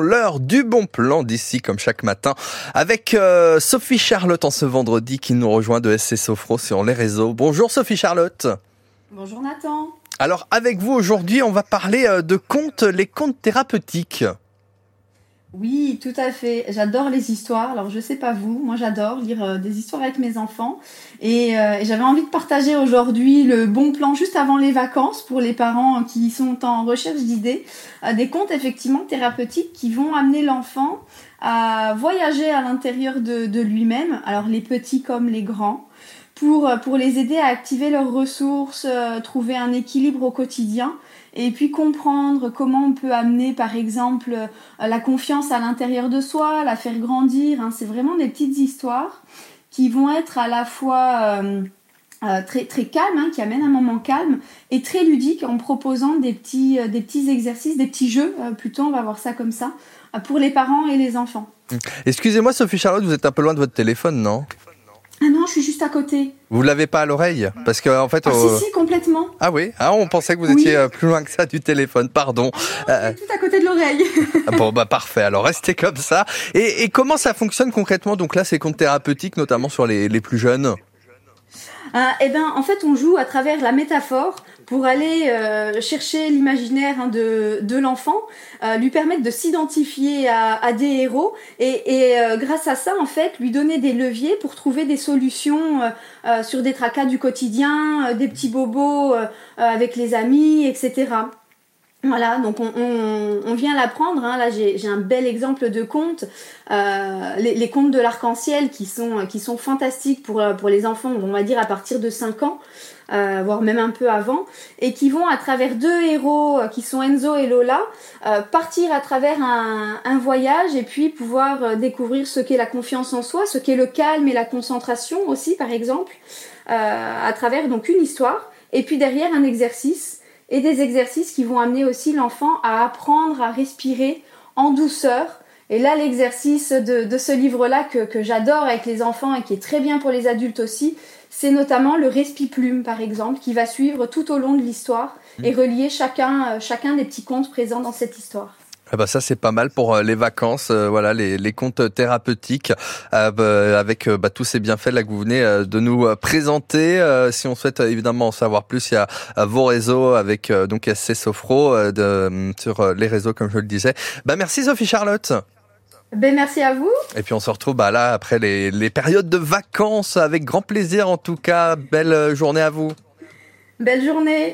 L'heure du bon plan d'ici comme chaque matin avec euh, Sophie Charlotte en ce vendredi qui nous rejoint de SC Sofro sur les réseaux. Bonjour Sophie Charlotte. Bonjour Nathan. Alors avec vous aujourd'hui on va parler euh, de contes, les contes thérapeutiques. Oui, tout à fait. J'adore les histoires. Alors, je sais pas vous, moi j'adore lire euh, des histoires avec mes enfants. Et, euh, et j'avais envie de partager aujourd'hui le bon plan juste avant les vacances pour les parents qui sont en recherche d'idées. Euh, des contes effectivement thérapeutiques qui vont amener l'enfant à voyager à l'intérieur de lui-même. Alors, les petits comme les grands. Pour, pour les aider à activer leurs ressources, trouver un équilibre au quotidien et puis comprendre comment on peut amener par exemple la confiance à l'intérieur de soi, la faire grandir. Hein. C'est vraiment des petites histoires qui vont être à la fois euh, euh, très, très calmes, hein, qui amènent un moment calme, et très ludiques en proposant des petits, euh, des petits exercices, des petits jeux, euh, plutôt on va voir ça comme ça, euh, pour les parents et les enfants. Excusez-moi Sophie Charlotte, vous êtes un peu loin de votre téléphone, non? Ah non, je suis juste à côté. Vous l'avez pas à l'oreille Parce que en fait... Ah euh, si, si, complètement. Ah oui, ah, on pensait que vous Oui. étiez euh, plus loin que ça du téléphone, pardon. Euh, Tout à côté de l'oreille. bon bah parfait, alors restez comme ça. Et, et comment ça fonctionne concrètement Donc là c'est contes thérapeutiques notamment sur les, les plus jeunes. Ah, eh ben, en fait, on joue à travers la métaphore pour aller euh, chercher l'imaginaire hein, de, de l'enfant, euh, lui permettre de s'identifier à, à des héros et, et euh, grâce à ça, en fait, lui donner des leviers pour trouver des solutions euh, euh, sur des tracas du quotidien, euh, des petits bobos avec les amis, etc. Voilà, donc on, vient l'apprendre. Hein. Là, j'ai un bel exemple de conte, euh, les, contes de l'arc-en-ciel qui sont, qui sont fantastiques pour, euh, pour les enfants, on va dire à partir de 5 ans, euh, voire même un peu avant, et qui vont à travers deux héros qui sont Enzo et Lola, partir à travers un, un voyage et puis pouvoir découvrir ce qu'est la confiance en soi, ce qu'est le calme et la concentration aussi, par exemple, à travers donc une histoire, et puis derrière un exercice et des exercices qui vont amener aussi l'enfant à apprendre à respirer en douceur. Et là, l'exercice de, de ce livre-là que, que j'adore avec les enfants et qui est très bien pour les adultes aussi, c'est notamment le respi-plume, par exemple, qui va suivre tout au long de l'histoire et relier chacun, euh, chacun des petits contes présents dans cette histoire. Ah bah ça c'est pas mal pour euh, les vacances, euh, voilà les, les contes thérapeutiques euh, bah, avec euh, bah, tous ces bienfaits là que vous venez euh, de nous euh, présenter. Euh, si on souhaite euh, évidemment en savoir plus, il y a euh, vos réseaux avec euh, donc SC Sofro euh, de, euh, sur euh, les réseaux comme je le disais. Bah merci Sophie Charlotte. Ben, merci à vous. Et puis on se retrouve bah là après les, les périodes de vacances avec grand plaisir en tout cas. Belle euh, journée à vous. Belle journée.